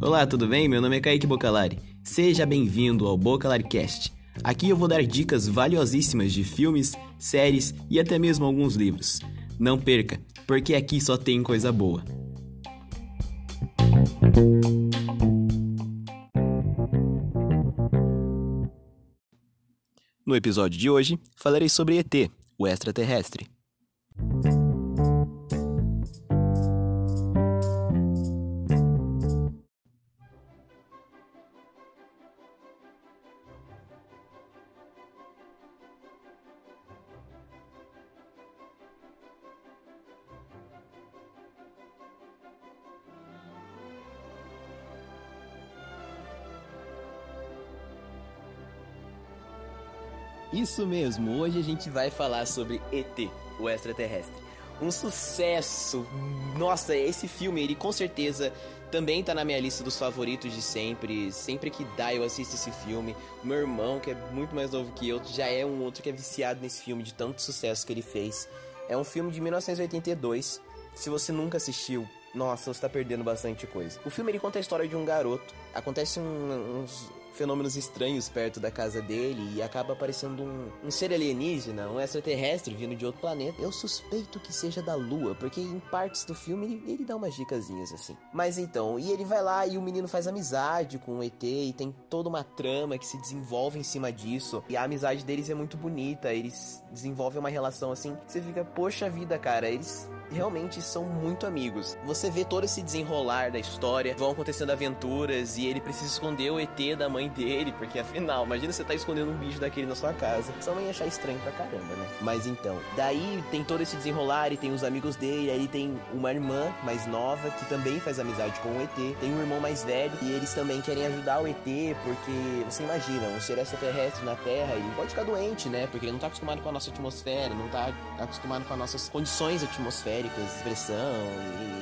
Olá, tudo bem? Meu nome é Kaique Bocalari. Seja bem-vindo ao BocalariCast. Aqui eu vou dar dicas valiosíssimas de filmes, séries e até mesmo alguns livros. Não perca, porque aqui só tem coisa boa. No episódio de hoje, falarei sobre ET, o extraterrestre. Isso mesmo, hoje a gente vai falar sobre ET, o extraterrestre. Um sucesso! Nossa, esse filme, ele com certeza também tá na minha lista dos favoritos de sempre. Sempre que dá, eu assisto esse filme. Meu irmão, que é muito mais novo que eu, já é um outro que é viciado nesse filme, de tanto sucesso que ele fez. É um filme de 1982. Se você nunca assistiu, nossa, você tá perdendo bastante coisa. O filme ele conta a história de um garoto. Acontece um, uns fenômenos estranhos perto da casa dele e acaba aparecendo um, um ser alienígena, um extraterrestre vindo de outro planeta. Eu suspeito que seja da Lua, porque em partes do filme ele, ele dá umas dicasinhas assim. Mas então, e ele vai lá e o menino faz amizade com o ET e tem toda uma trama que se desenvolve em cima disso. E a amizade deles é muito bonita, eles desenvolvem uma relação assim, você fica, poxa vida, cara, eles realmente são muito amigos. Você vê todo esse desenrolar da história, vão acontecendo aventuras e ele precisa esconder o ET da mãe dele, porque afinal, imagina você tá escondendo um bicho daquele na sua casa. Sua mãe ia achar estranho pra caramba, né? Mas então, daí tem todo esse desenrolar e tem os amigos dele, aí tem uma irmã mais nova que também faz amizade com o ET, tem um irmão mais velho e eles também querem ajudar o ET, porque você imagina, um ser extraterrestre na Terra, ele pode ficar doente, né? Porque ele não tá acostumado com a nossa atmosfera, não tá acostumado com as nossas condições atmosféricas, pressão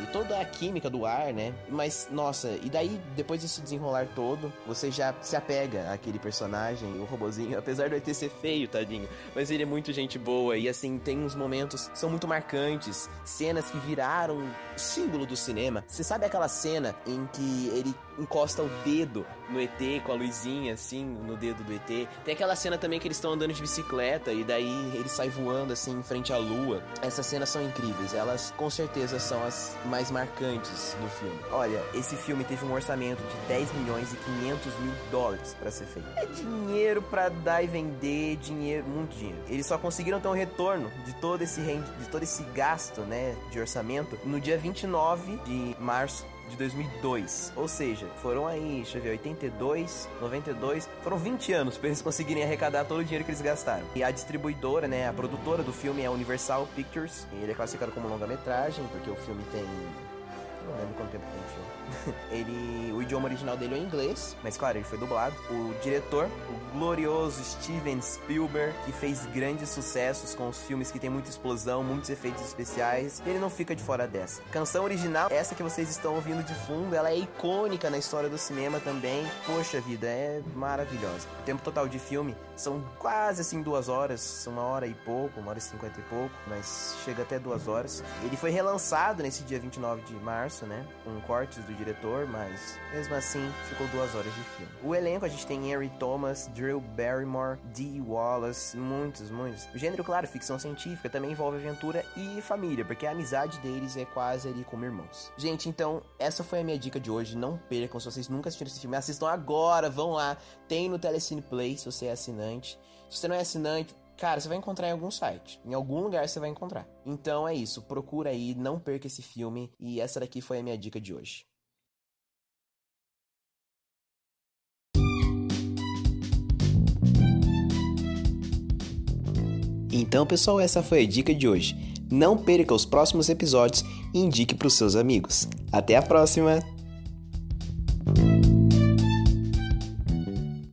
e toda a química do ar, né? Mas, nossa, e daí, depois desse desenrolar todo, você já se apega àquele personagem, o robozinho, apesar do ET ser feio, tadinho, mas ele é muito gente boa e, assim, tem uns momentos que são muito marcantes, cenas que viraram símbolo do cinema. Você sabe aquela cena em que ele encosta o dedo no ET com a luzinha assim no dedo do ET. Tem aquela cena também que eles estão andando de bicicleta e daí ele sai voando assim em frente à lua. Essas cenas são incríveis, elas com certeza são as mais marcantes do filme. Olha, esse filme teve um orçamento de 10 milhões e 500 mil dólares para ser feito. É dinheiro para dar e vender, dinheiro, muito dinheiro. Eles só conseguiram ter um retorno de todo esse de todo esse gasto, né, de orçamento no dia 29 de março de 2002. Ou seja, foram aí, deixa eu ver, 82, 92, foram 20 anos para eles conseguirem arrecadar todo o dinheiro que eles gastaram. E a distribuidora, né, a produtora do filme é a Universal Pictures. E ele é classificado como longa-metragem, porque o filme tem não lembro quanto tempo tem o filme. ele, o idioma original dele é o inglês, mas claro, ele foi dublado. O diretor, o glorioso Steven Spielberg, que fez grandes sucessos com os filmes que tem muita explosão, muitos efeitos especiais, ele não fica de fora dessa. Canção original, essa que vocês estão ouvindo de fundo, ela é icônica na história do cinema também. Poxa vida, é maravilhosa. O tempo total de filme são quase assim duas horas, uma hora e pouco, uma hora e cinquenta e pouco, mas chega até duas horas. Ele foi relançado nesse dia 29 de março, né? Com cortes do diretor, mas mesmo assim ficou duas horas de filme. O elenco a gente tem Henry Thomas, Drew Barrymore, Dee Wallace, muitos, muitos. O gênero, claro, ficção científica também envolve aventura e família, porque a amizade deles é quase ali como irmãos. Gente, então essa foi a minha dica de hoje. Não percam, se vocês nunca assistiram esse filme, assistam agora, vão lá. Tem no Telecine Play, se você é assinante. Se você não é assinante, Cara, você vai encontrar em algum site. Em algum lugar você vai encontrar. Então é isso. Procura aí, não perca esse filme. E essa daqui foi a minha dica de hoje. Então, pessoal, essa foi a dica de hoje. Não perca os próximos episódios e indique para os seus amigos. Até a próxima!